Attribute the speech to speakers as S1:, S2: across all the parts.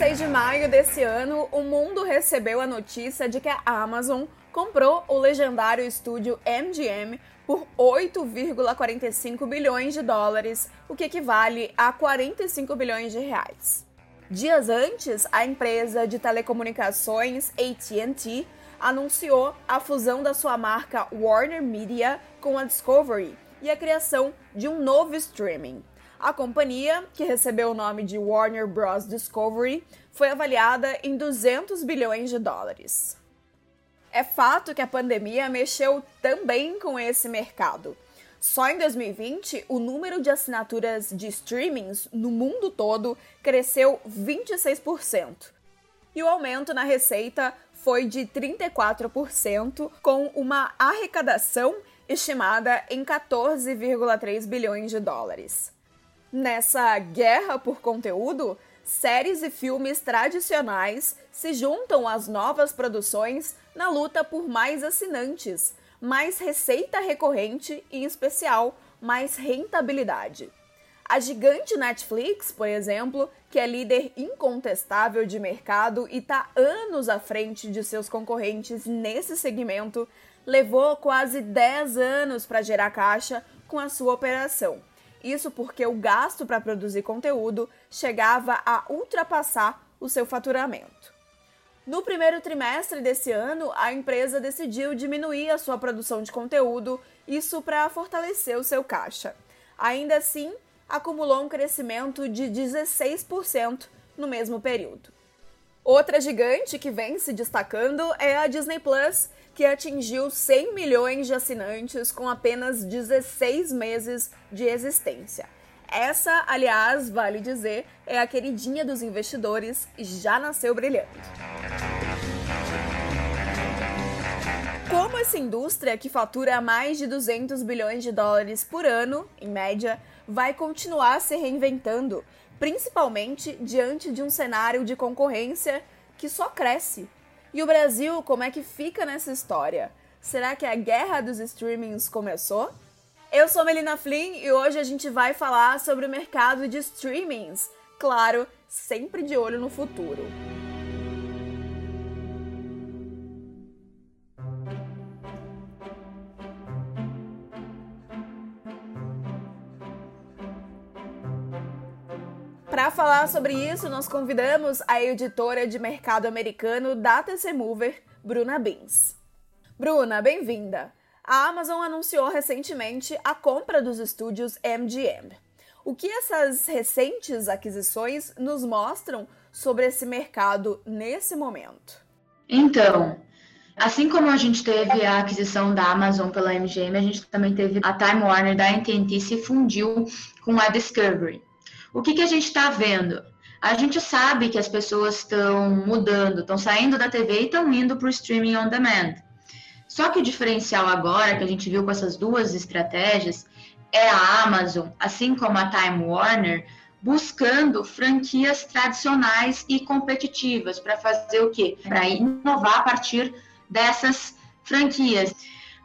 S1: Em 26 de maio desse ano, o mundo recebeu a notícia de que a Amazon comprou o legendário estúdio MGM por 8,45 bilhões de dólares, o que equivale a 45 bilhões de reais. Dias antes, a empresa de telecomunicações AT&T anunciou a fusão da sua marca Warner Media com a Discovery e a criação de um novo streaming. A companhia, que recebeu o nome de Warner Bros. Discovery, foi avaliada em 200 bilhões de dólares. É fato que a pandemia mexeu também com esse mercado. Só em 2020, o número de assinaturas de streamings no mundo todo cresceu 26%. E o aumento na receita foi de 34%, com uma arrecadação estimada em 14,3 bilhões de dólares. Nessa guerra por conteúdo, séries e filmes tradicionais se juntam às novas produções na luta por mais assinantes, mais receita recorrente e, em especial, mais rentabilidade. A gigante Netflix, por exemplo, que é líder incontestável de mercado e está anos à frente de seus concorrentes nesse segmento, levou quase 10 anos para gerar caixa com a sua operação. Isso porque o gasto para produzir conteúdo chegava a ultrapassar o seu faturamento. No primeiro trimestre desse ano, a empresa decidiu diminuir a sua produção de conteúdo, isso para fortalecer o seu caixa. Ainda assim, acumulou um crescimento de 16% no mesmo período. Outra gigante que vem se destacando é a Disney Plus, que atingiu 100 milhões de assinantes com apenas 16 meses de existência. Essa, aliás, vale dizer, é a queridinha dos investidores e já nasceu brilhando. Como essa indústria, que fatura mais de 200 bilhões de dólares por ano, em média, vai continuar se reinventando, principalmente diante de um cenário de concorrência que só cresce e o Brasil, como é que fica nessa história? Será que a guerra dos streamings começou? Eu sou Melina Flynn e hoje a gente vai falar sobre o mercado de streamings. Claro, sempre de olho no futuro. Para falar sobre isso, nós convidamos a editora de mercado americano da TC Mover, Bruna Bins. Bruna, bem-vinda! A Amazon anunciou recentemente a compra dos estúdios MGM. O que essas recentes aquisições nos mostram sobre esse mercado nesse momento?
S2: Então, assim como a gente teve a aquisição da Amazon pela MGM, a gente também teve a Time Warner da AT&T se fundiu com a Discovery. O que, que a gente está vendo? A gente sabe que as pessoas estão mudando, estão saindo da TV e estão indo para o streaming on demand. Só que o diferencial agora, que a gente viu com essas duas estratégias, é a Amazon, assim como a Time Warner, buscando franquias tradicionais e competitivas para fazer o quê? Para inovar a partir dessas franquias.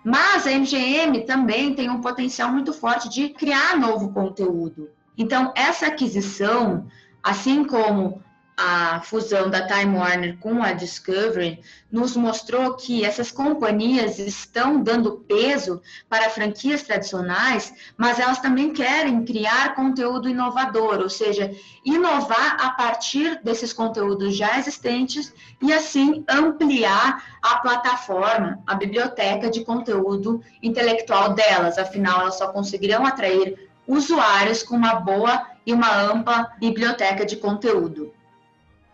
S2: Mas a MGM também tem um potencial muito forte de criar novo conteúdo. Então, essa aquisição, assim como a fusão da Time Warner com a Discovery nos mostrou que essas companhias estão dando peso para franquias tradicionais, mas elas também querem criar conteúdo inovador, ou seja, inovar a partir desses conteúdos já existentes e assim ampliar a plataforma, a biblioteca de conteúdo intelectual delas. Afinal, elas só conseguirão atrair usuários com uma boa e uma ampla biblioteca de conteúdo.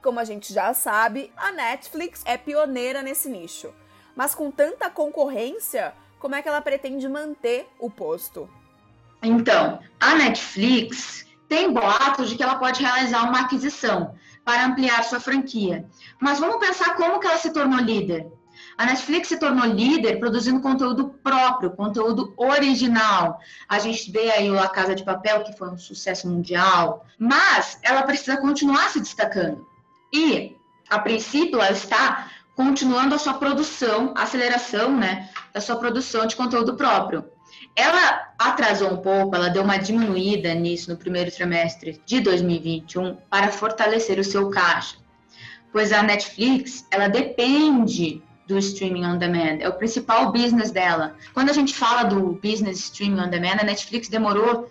S1: Como a gente já sabe, a Netflix é pioneira nesse nicho. Mas com tanta concorrência, como é que ela pretende manter o posto?
S2: Então, a Netflix tem boatos de que ela pode realizar uma aquisição para ampliar sua franquia. Mas vamos pensar como que ela se tornou líder. A Netflix se tornou líder produzindo conteúdo próprio, conteúdo original. A gente vê aí o La Casa de Papel, que foi um sucesso mundial, mas ela precisa continuar se destacando. E, a princípio, ela está continuando a sua produção, a aceleração né, da sua produção de conteúdo próprio. ela atrasou um pouco, ela deu uma diminuída nisso no primeiro trimestre de 2021 para fortalecer o seu caixa, pois a Netflix ela depende do streaming on demand, é o principal business dela. Quando a gente fala do business streaming on demand, a Netflix demorou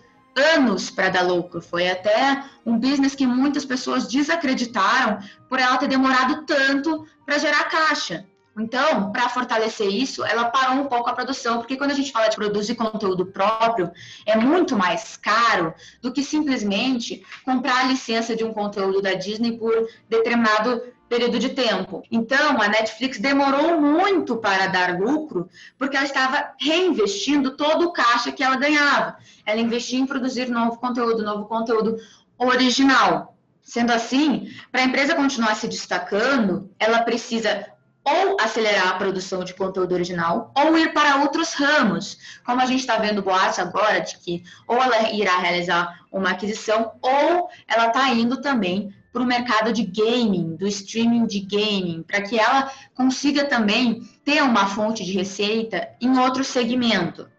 S2: anos para dar lucro. Foi até um business que muitas pessoas desacreditaram por ela ter demorado tanto para gerar caixa. Então, para fortalecer isso, ela parou um pouco a produção, porque quando a gente fala de produzir conteúdo próprio, é muito mais caro do que simplesmente comprar a licença de um conteúdo da Disney por determinado período de tempo. Então, a Netflix demorou muito para dar lucro, porque ela estava reinvestindo todo o caixa que ela ganhava. Ela investia em produzir novo conteúdo, novo conteúdo original. Sendo assim, para a empresa continuar se destacando, ela precisa ou acelerar a produção de conteúdo original ou ir para outros ramos, como a gente está vendo boatos agora de que ou ela irá realizar uma aquisição ou ela está indo também para o mercado de gaming, do streaming de gaming, para que ela consiga também ter uma fonte de receita em outro segmento.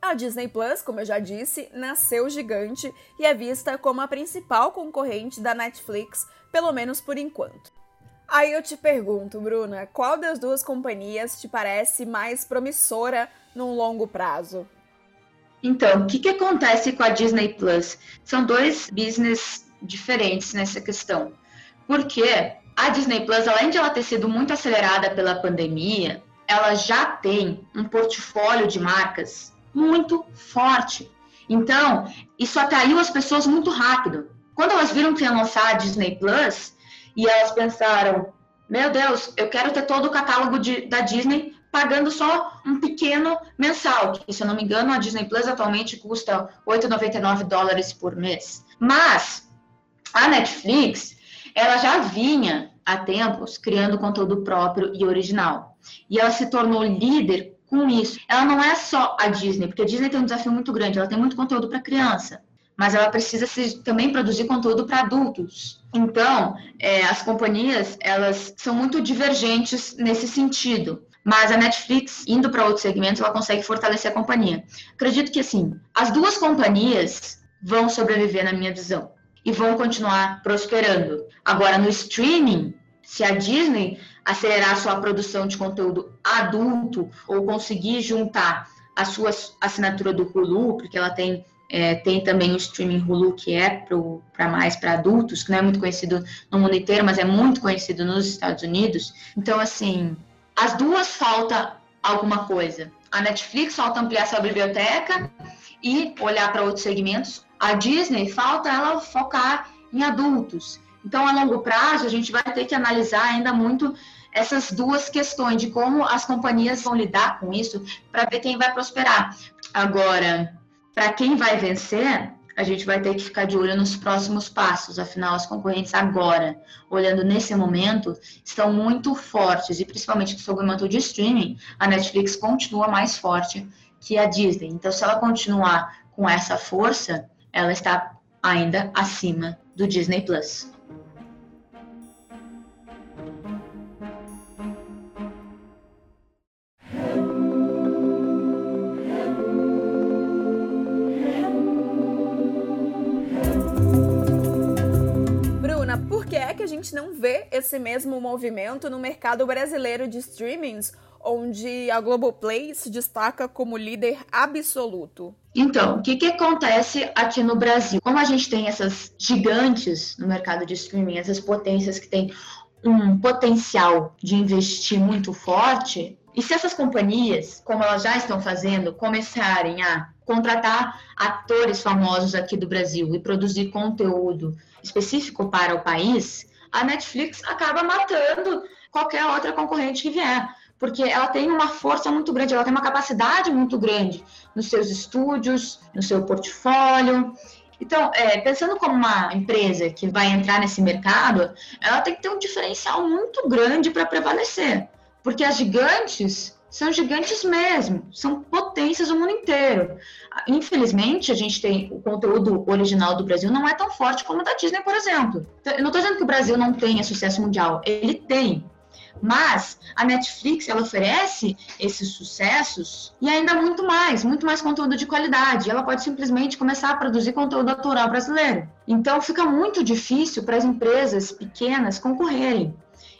S1: A Disney Plus, como eu já disse, nasceu gigante e é vista como a principal concorrente da Netflix, pelo menos por enquanto. Aí eu te pergunto, Bruna, qual das duas companhias te parece mais promissora num longo prazo?
S2: Então, o que, que acontece com a Disney Plus? São dois business diferentes nessa questão. Porque a Disney Plus, além de ela ter sido muito acelerada pela pandemia, ela já tem um portfólio de marcas muito forte. Então, isso atraiu as pessoas muito rápido. Quando elas viram que ia lançar a Disney Plus, e elas pensaram: meu Deus, eu quero ter todo o catálogo de, da Disney pagando só um pequeno mensal, que se eu não me engano a Disney Plus atualmente custa 8,99 dólares por mês. Mas a Netflix, ela já vinha há tempos criando conteúdo próprio e original. E ela se tornou líder com isso. Ela não é só a Disney, porque a Disney tem um desafio muito grande, ela tem muito conteúdo para criança mas ela precisa se, também produzir conteúdo para adultos. Então, é, as companhias elas são muito divergentes nesse sentido. Mas a Netflix, indo para outros segmentos, ela consegue fortalecer a companhia. Acredito que, assim, as duas companhias vão sobreviver, na minha visão, e vão continuar prosperando. Agora, no streaming, se a Disney acelerar sua produção de conteúdo adulto ou conseguir juntar a sua assinatura do Hulu, porque ela tem é, tem também o streaming Hulu, que é para mais para adultos, que não é muito conhecido no mundo inteiro, mas é muito conhecido nos Estados Unidos. Então, assim, as duas falta alguma coisa. A Netflix falta ampliar sua biblioteca e olhar para outros segmentos. A Disney falta ela focar em adultos. Então, a longo prazo, a gente vai ter que analisar ainda muito essas duas questões de como as companhias vão lidar com isso para ver quem vai prosperar. Agora, para quem vai vencer, a gente vai ter que ficar de olho nos próximos passos. Afinal, as concorrentes agora, olhando nesse momento, estão muito fortes e principalmente no segmento de streaming, a Netflix continua mais forte que a Disney. Então, se ela continuar com essa força, ela está ainda acima do Disney Plus.
S1: gente não vê esse mesmo movimento no mercado brasileiro de streamings, onde a Globoplay se destaca como líder absoluto?
S2: Então, o que, que acontece aqui no Brasil? Como a gente tem essas gigantes no mercado de streaming, essas potências que têm um potencial de investir muito forte, e se essas companhias, como elas já estão fazendo, começarem a contratar atores famosos aqui do Brasil e produzir conteúdo específico para o país, a Netflix acaba matando qualquer outra concorrente que vier. Porque ela tem uma força muito grande, ela tem uma capacidade muito grande nos seus estúdios, no seu portfólio. Então, é, pensando como uma empresa que vai entrar nesse mercado, ela tem que ter um diferencial muito grande para prevalecer. Porque as gigantes são gigantes mesmo, são potências do mundo inteiro. Infelizmente, a gente tem o conteúdo original do Brasil não é tão forte como o da Disney, por exemplo. Eu não estou dizendo que o Brasil não tenha sucesso mundial, ele tem. Mas a Netflix ela oferece esses sucessos e ainda muito mais, muito mais conteúdo de qualidade. Ela pode simplesmente começar a produzir conteúdo autoral brasileiro. Então fica muito difícil para as empresas pequenas concorrerem.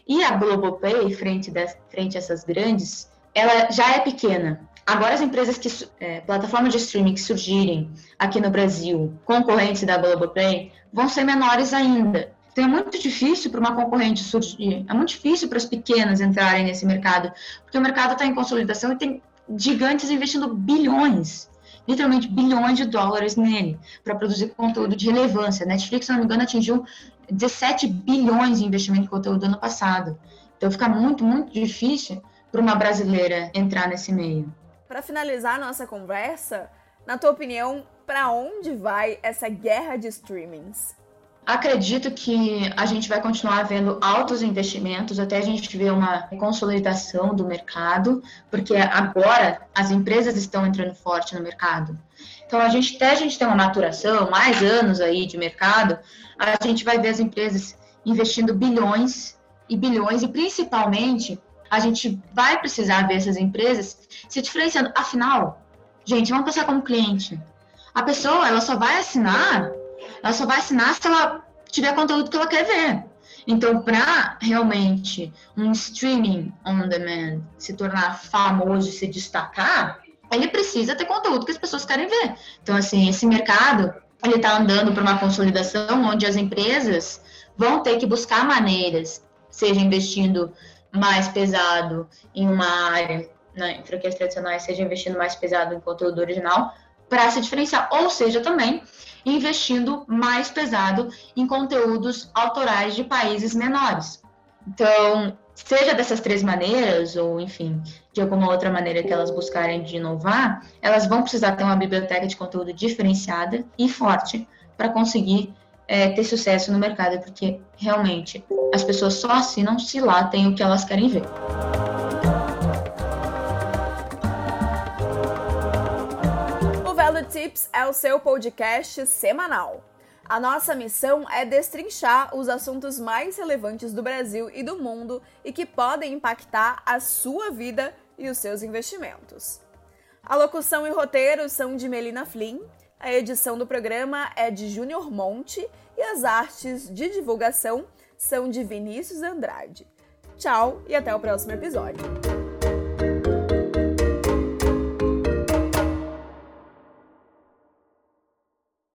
S2: E a Globopay, frente, de, frente a essas grandes, ela já é pequena. Agora as empresas que é, plataformas de streaming que surgirem aqui no Brasil, concorrentes da Globoplay, vão ser menores ainda. Então é muito difícil para uma concorrente surgir, é muito difícil para as pequenas entrarem nesse mercado, porque o mercado está em consolidação e tem gigantes investindo bilhões, literalmente bilhões de dólares nele, para produzir conteúdo de relevância. Netflix, se não me engano, atingiu 17 bilhões de investimento em conteúdo ano passado. Então fica muito, muito difícil para uma brasileira entrar nesse meio.
S1: Para finalizar nossa conversa, na tua opinião, para onde vai essa guerra de streamings?
S2: Acredito que a gente vai continuar vendo altos investimentos até a gente ver uma consolidação do mercado, porque agora as empresas estão entrando forte no mercado. Então, a gente, até a gente ter uma maturação, mais anos aí de mercado, a gente vai ver as empresas investindo bilhões e bilhões, e principalmente a gente vai precisar ver essas empresas se diferenciando. Afinal, gente, vamos pensar como cliente. A pessoa, ela só vai assinar ela só vai assinar se ela tiver conteúdo que ela quer ver. Então, para realmente um streaming on demand se tornar famoso e se destacar, ele precisa ter conteúdo que as pessoas querem ver. Então, assim, esse mercado ele está andando para uma consolidação onde as empresas vão ter que buscar maneiras, seja investindo mais pesado em uma área, né, em franquias tradicionais, seja investindo mais pesado em conteúdo original, para se diferenciar, ou seja, também investindo mais pesado em conteúdos autorais de países menores. Então, seja dessas três maneiras, ou enfim, de alguma outra maneira que elas buscarem de inovar, elas vão precisar ter uma biblioteca de conteúdo diferenciada e forte para conseguir é, ter sucesso no mercado, porque realmente as pessoas só assinam se lá tem o que elas querem ver.
S1: Tips é o seu podcast semanal. A nossa missão é destrinchar os assuntos mais relevantes do Brasil e do mundo e que podem impactar a sua vida e os seus investimentos. A locução e roteiro são de Melina Flynn, a edição do programa é de Júnior Monte e as artes de divulgação são de Vinícius Andrade. Tchau e até o próximo episódio.